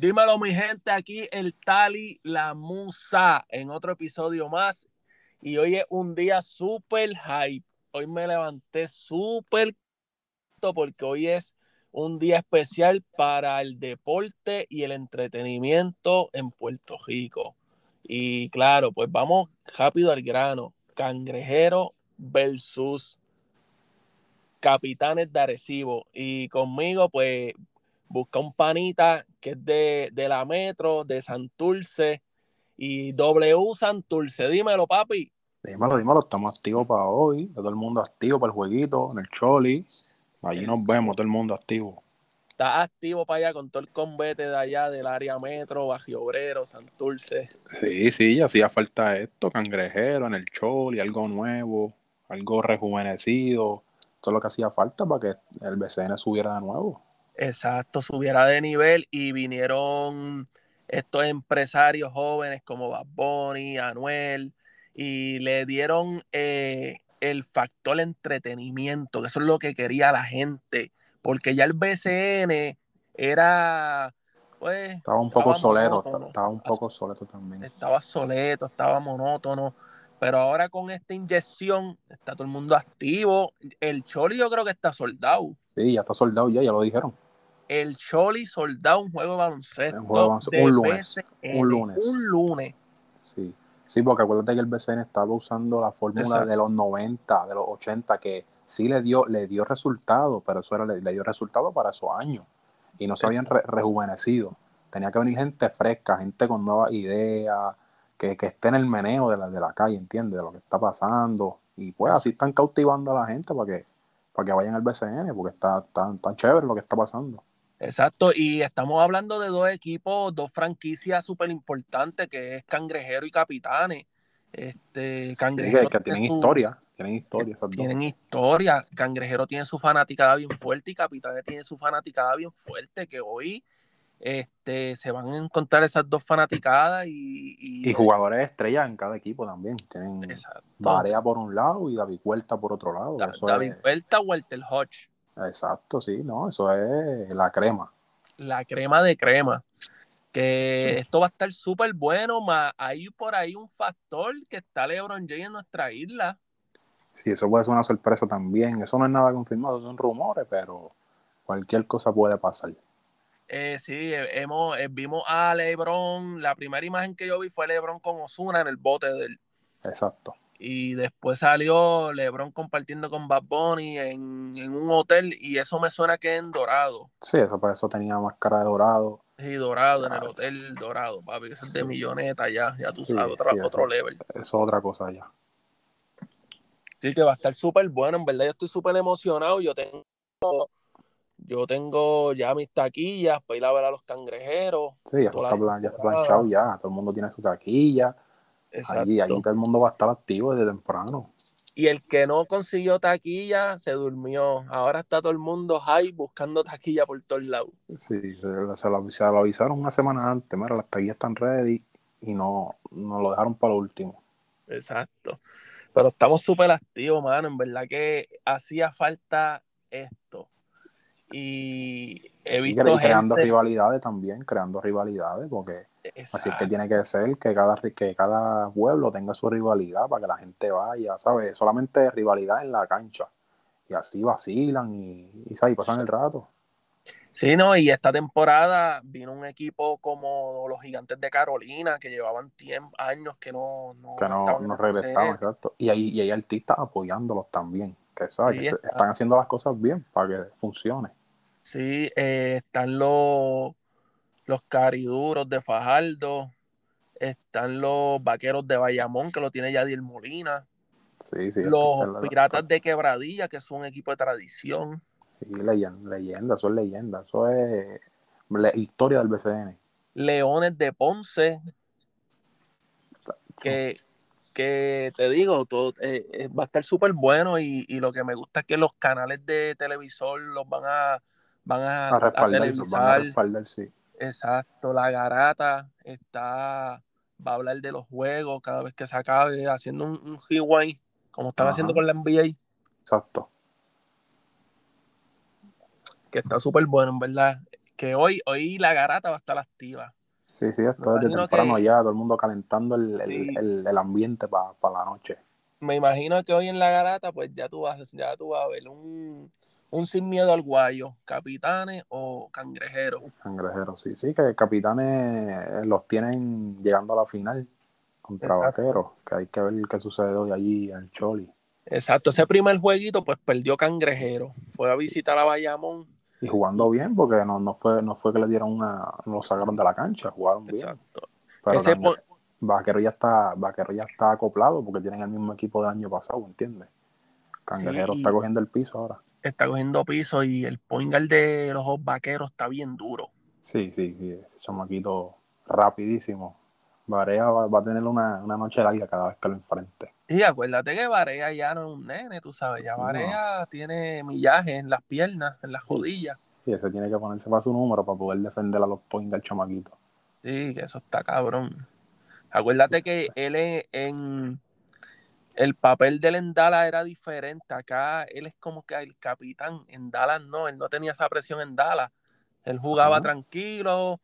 Dímelo, mi gente, aquí el Tali La Musa en otro episodio más. Y hoy es un día súper hype. Hoy me levanté súper porque hoy es un día especial para el deporte y el entretenimiento en Puerto Rico. Y claro, pues vamos rápido al grano. Cangrejero versus Capitanes de Arecibo. Y conmigo, pues, busca un panita que es de, de la Metro, de Santurce y W Santurce. Dímelo, papi. Dímelo, dímelo, estamos activos para hoy. Todo el mundo activo para el jueguito, en el Choli. Allí nos vemos, todo el mundo activo. Está activo para allá con todo el combate de allá del área metro, Bajo Obrero, Santurce. Sí, sí, ya hacía falta esto, cangrejero en el Choli, algo nuevo, algo rejuvenecido. Todo lo que hacía falta para que el BCN subiera de nuevo. Exacto, subiera de nivel y vinieron estos empresarios jóvenes como Bad Bunny, Anuel, y le dieron eh, el factor entretenimiento, que eso es lo que quería la gente, porque ya el BCN era, pues... Estaba un poco soleto, estaba un poco soleto también. Estaba soleto, estaba monótono, pero ahora con esta inyección está todo el mundo activo. El Choli yo creo que está soldado. Sí, ya está soldado ya, ya lo dijeron el Choli soldado un juego de baloncesto. Un, lunes, un lunes. Un lunes. Sí. sí, porque acuérdate que el BCN estaba usando la fórmula de los 90, de los 80, que sí le dio, le dio resultado, pero eso era, le, dio resultado para esos años. Y no se habían rejuvenecido. Tenía que venir gente fresca, gente con nuevas ideas, que, que esté en el meneo de la, de la calle, ¿entiendes? De lo que está pasando. Y pues así están cautivando a la gente para que, para que vayan al BCN, porque está tan, tan chévere lo que está pasando. Exacto, y estamos hablando de dos equipos, dos franquicias súper importantes, que es Cangrejero y Capitanes. Este, Cangrejero que tienen historia, tienen historia. Tienen historia. Cangrejero tiene su fanaticada bien fuerte y Capitanes tiene su fanaticada bien fuerte, que hoy este, se van a encontrar esas dos fanaticadas y... Y, jugadores estrellas en cada equipo también. Tienen Varea por un lado y David Huerta por otro lado. David Huerta, Walter Hodge. Exacto, sí, no, eso es la crema. La crema de crema. Que esto va a estar súper bueno, más hay por ahí un factor que está LeBron James en nuestra isla. Sí, eso puede ser una sorpresa también. Eso no es nada confirmado, son rumores, pero cualquier cosa puede pasar. Eh, sí, hemos, eh, vimos a LeBron. La primera imagen que yo vi fue LeBron con Osuna en el bote del. Exacto. Y después salió LeBron compartiendo con Bad Bunny en, un hotel y eso me suena que en Dorado. Sí, eso por eso tenía máscara de Dorado. Sí, Dorado, en el hotel Dorado, papi. Eso es de milloneta ya, ya tú sabes, otro, level. Eso es otra cosa ya. Sí, que va a estar súper bueno, en verdad yo estoy súper emocionado. Yo tengo, yo tengo ya mis taquillas para ir a ver a los cangrejeros. Sí, ya está, ya está planchado ya. Todo el mundo tiene su taquilla Allí, todo el mundo va a estar activo desde temprano. Y el que no consiguió taquilla se durmió. Ahora está todo el mundo high buscando taquilla por todos lados. Sí, se, lo, avisaron una semana antes. Mira, las taquillas están ready y no, no lo dejaron para lo último. Exacto. Pero estamos súper activos, mano. En verdad que hacía falta esto. Y he visto. Y creando rivalidades también, creando rivalidades, porque Así es que tiene que ser que cada, que cada pueblo tenga su rivalidad para que la gente vaya, ¿sabes? Solamente rivalidad en la cancha. Y así vacilan y, y, pasan el rato. Sí, no, y esta temporada vino un equipo como los gigantes de Carolina que llevaban años que no, no, que no, regresaban, exacto. Y hay, y hay artistas apoyándolos también, que, ¿sabes? están haciendo las cosas bien para que funcione. Sí, eh, están los los cariduros de Fajardo, están los vaqueros de Bayamón, que lo tiene Yadier Molina. Sí, sí, los piratas de Quebradilla, que son un equipo de tradición. Sí, leyenda, leyenda, eso es leyenda, eso es la historia del BCN. Leones de Ponce, que, que te digo, todo, eh, eh, va a estar súper bueno y, lo que me gusta es que los canales de televisor los van a van a, a, respaldar, sí. Exacto, la garata está, va a hablar de los juegos cada vez que se acabe, haciendo un, un rewind, como están haciendo con la NBA. Exacto. Que está súper bueno, en verdad. que hoy, hoy la garata va a estar activa. Sí, sí, esto es de temprano ya, todo el mundo calentando el, el, ambiente para la noche. Me imagino que hoy en la garata, pues ya tú vas, ya tú vas a ver un, un sin miedo al guayo, capitanes o cangrejeros. Cangrejeros, sí, sí, que capitanes los tienen llegando a la final contra vaqueros, que hay que ver qué sucede hoy allí en Choli. Exacto, ese primer jueguito, pues perdió Cangrejero. Fue a visitar a Bayamón y jugando bien, porque no, no, fue, no fue que le dieron una, no lo sacaron de la cancha, jugaron bien. Exacto. Pero Vaquero ya está, Vaquero ya está acoplado porque tienen el mismo equipo del año pasado, ¿entiendes? Cangrejero está cogiendo el piso ahora. Está cogiendo piso y el poingal de los vaqueros está bien duro. Sí, sí, sí, chamaquito rapidísimo. Varea va, a tener una, noche larga cada vez que lo enfrente. Y acuérdate que Varea ya no es un nene, tú sabes, ya Varea tiene millaje en las piernas, en las rodillas. Y ese tiene que ponerse para su número para poder defender a los points del chamaquito. Sí, que eso está cabrón. Acuérdate que él en el papel de él en Dallas era diferente. Acá él es como que el capitán. En Dallas no, él no tenía esa presión en Dallas. Él jugaba tranquilo,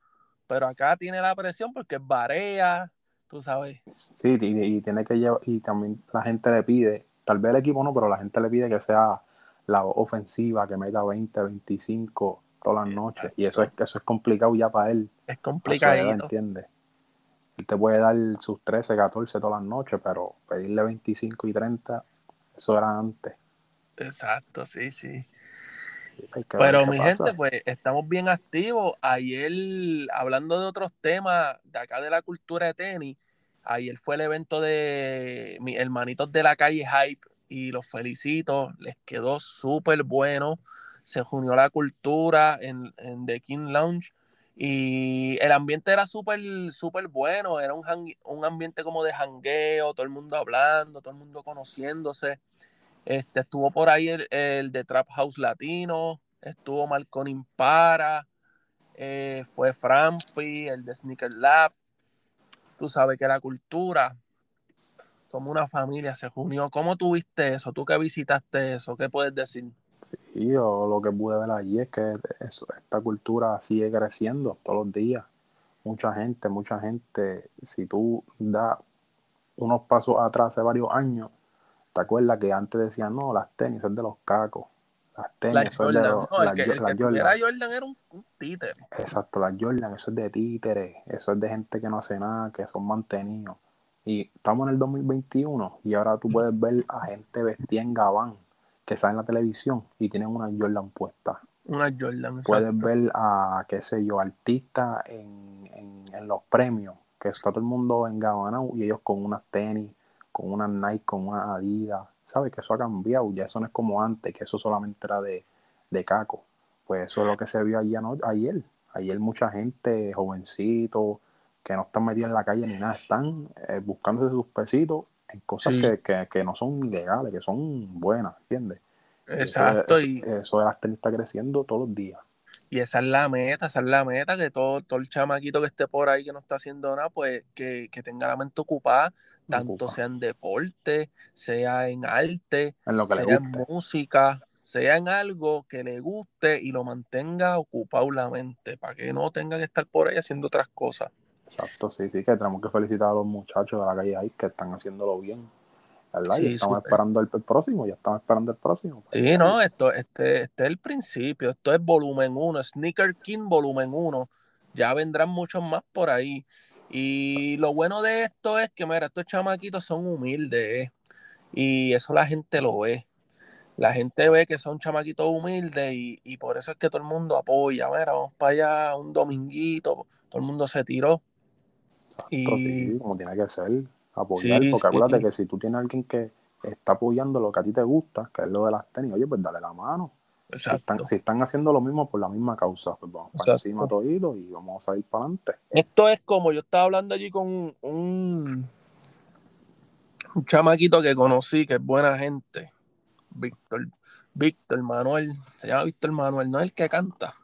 pero acá tiene la presión porque es Barea, tú sabes. Sí, y, tiene que llevar, y también la gente le pide, tal vez el equipo no, pero la gente le pide que sea la ofensiva, que meta 20, 25 todas las noches. Y eso es, eso es complicado ya para él. Es complicado. ¿entiendes? Él te puede dar sus 13, 14 todas las noches, pero pedirle 25 y 30, eso era antes. Exacto, sí, sí. Pero mi gente, pues estamos bien activos. Ayer, hablando de otros temas de acá de la cultura de tenis, ayer fue el evento de mis hermanitos de la calle Hype y los felicito, les quedó súper bueno. Se unió la cultura en, en The King Lounge y el ambiente era súper, súper bueno. Era un, un ambiente como de jangueo, todo el mundo hablando, todo el mundo conociéndose. Este, estuvo por ahí el, de Trap House Latino, estuvo Marconi Impara, eh, fue Frampi, el de Sneaker Lab. Tú sabes que la cultura, somos una familia, se unió. ¿Cómo tuviste eso? ¿Tú que visitaste eso? ¿Qué puedes decir? Sí, yo lo que pude ver allí es que esta cultura sigue creciendo todos los días. Mucha gente, mucha gente, si tú das unos pasos atrás hace varios años, ¿Te acuerdas que antes decían, no, las tenis son de los cacos? Las tenis son de los. No, el Jordan. Era Jordan era un, títere. Exacto, las Jordan, eso es de títere, eso es de gente que no hace nada, que son mantenidos. Y estamos en el 2021 y ahora tú puedes ver a gente vestida en gabán que sale en la televisión y tienen una Jordan puesta. Una Jordan, Puedes ver a, qué sé yo, artistas en, en, en los premios, que está todo el mundo en gabán y ellos con unas tenis con una Nike, con una Adidas, ¿sabes? Que eso ha cambiado, ya eso no es como antes, que eso solamente era de, de caco. Pues eso es lo que se vio ayer, ayer. Ayer mucha gente, jovencito, que no están metidos en la calle ni nada, están eh, buscándose sus pesitos cosas que, no son ilegales, que son buenas, ¿entiendes? Exacto. Eso, y... eso de las tenis está creciendo todos los días. Y esa es la meta, esa es la meta, que todo, todo el chamaquito que esté por ahí que no está haciendo nada, pues que, tenga la mente ocupada, tanto sea en deporte, sea en arte, sea en música, sea en algo que le guste y lo mantenga ocupado la mente, para que no tenga que estar por ahí haciendo otras cosas. Exacto, sí, sí, que tenemos que felicitar a los muchachos de la calle ahí que están haciéndolo bien. Sí, estamos esperando el, próximo, ya estamos esperando el próximo. Sí, no, esto este, este es el principio, esto es volumen 1, Sneaker King volumen 1. Ya vendrán muchos más por ahí. Y lo bueno de esto es que, mira, estos chamaquitos son humildes, ¿eh? y eso la gente lo ve. La gente ve que son chamaquitos humildes y, por eso es que todo el mundo apoya. Mira, vamos para allá un dominguito, todo el mundo se tiró. Y... como tiene que ser apoyar, porque acuérdate que si tú tienes a alguien que está apoyando lo que a ti te gusta, que es lo de las tenis, oye, pues dale la mano. Si están, haciendo lo mismo por la misma causa, pues vamos para encima todo y vamos a ir para adelante. Esto es como yo estaba hablando allí con un, un chamaquito que conocí, que es buena gente, Víctor, Víctor Manuel, se llama Víctor Manuel, no es el que canta.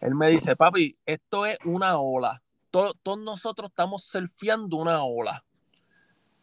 Él me dice, papi, esto es una ola. Todos, todos nosotros estamos surfeando una ola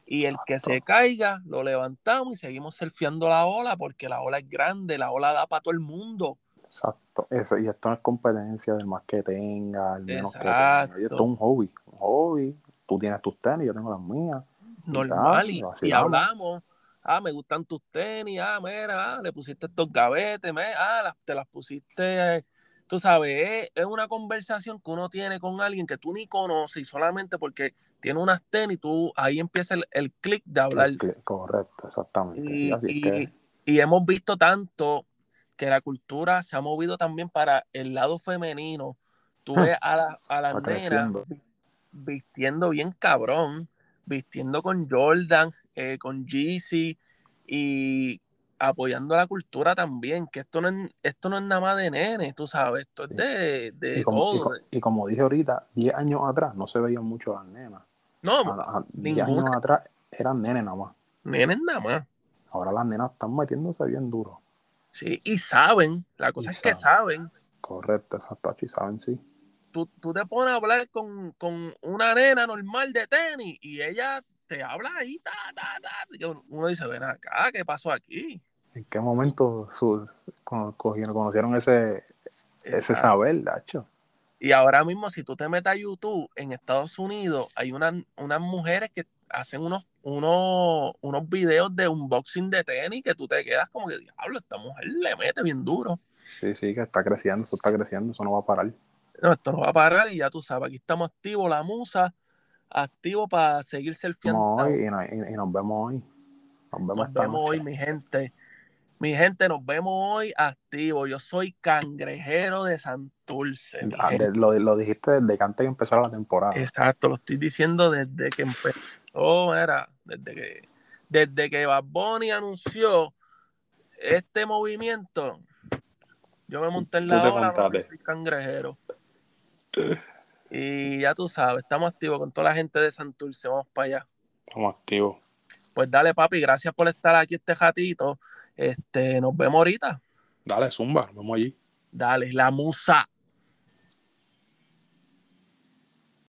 y el que se caiga, lo levantamos y seguimos surfeando la ola porque la ola es grande, la ola da para todo el mundo. Exacto, eso, y esto no es competencia del más que tenga, el menos que tenga. Esto es un hobby, un hobby. Tú tienes tus tenis, yo tengo las mías. Normal, y, y, hablamos. Ah, me gustan tus tenis, ah, mira, ah, le pusiste estos gavetes, me, ah, te las pusiste, tú sabes, es, una conversación que uno tiene con alguien que tú ni conoces y solamente porque tiene unas tenis, tú ahí empieza el, el clic de hablar. correcto, exactamente. Y, y hemos visto tanto que la cultura se ha movido también para el lado femenino. Tú ves a la, a la nena vistiendo bien cabrón, vistiendo con Jordan, eh, con Jeezy y apoyando la cultura también, que esto no es, esto no es nada más de nene, tú sabes, esto es de, de y como, todo. Y, como dije ahorita, 10 años atrás no se veían mucho las nenas. No, 10 años atrás eran nenes nada más. Nenes nada más. Ahora las nenas están metiéndose bien duro. Sí, y saben, la cosa es que saben. Correcto, exacto, y saben, sí. Tú, te pones a hablar con, una nena normal de tenis y ella te habla ahí, ta, ta, ta. uno dice, ven acá, ¿qué pasó aquí? ¿En qué momento sus, conocieron ese, ese saber, Dacho? Y ahora mismo, si tú te metes a YouTube, en Estados Unidos hay unas mujeres que hacen unos, unos, unos videos de unboxing de tenis que tú te quedas como que, diablo, esta mujer le mete bien duro. Sí, sí, que está creciendo, eso está creciendo, eso no va a parar. No, esto no va a parar y ya tú sabes, aquí estamos activos, la musa, activo para seguir surfeando. Y, y, y, nos vemos hoy. Nos vemos, nos vemos hoy, mi gente. Mi gente, nos vemos hoy activo. Yo soy cangrejero de Santurce. Ah, lo, lo, dijiste desde que antes de empezar la temporada. Exacto, lo estoy diciendo desde que empezó. Era, desde que, desde que Bad Bunny anunció este movimiento, yo me monté en la ola soy cangrejero. Y ya tú sabes, estamos activos con toda la gente de Santurce. Vamos para allá. Estamos activos. Pues dale, papi, gracias por estar aquí este ratito. Este, nos vemos ahorita. Dale, zumba, nos vemos allí. Dale, la musa.